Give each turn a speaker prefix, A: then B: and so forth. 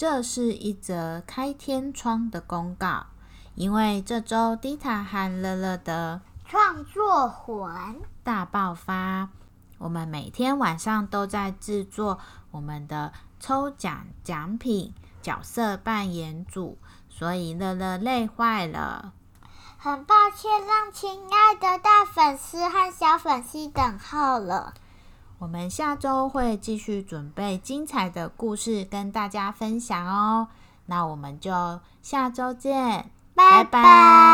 A: 这是一则开天窗的公告，因为这周迪塔和乐乐的
B: 创作魂
A: 大爆发，我们每天晚上都在制作我们的抽奖奖品角色扮演组，所以乐乐累坏了。
B: 很抱歉让亲爱的大粉丝和小粉丝等候了。
A: 我们下周会继续准备精彩的故事跟大家分享哦。那我们就下周见，拜拜。
B: 嗯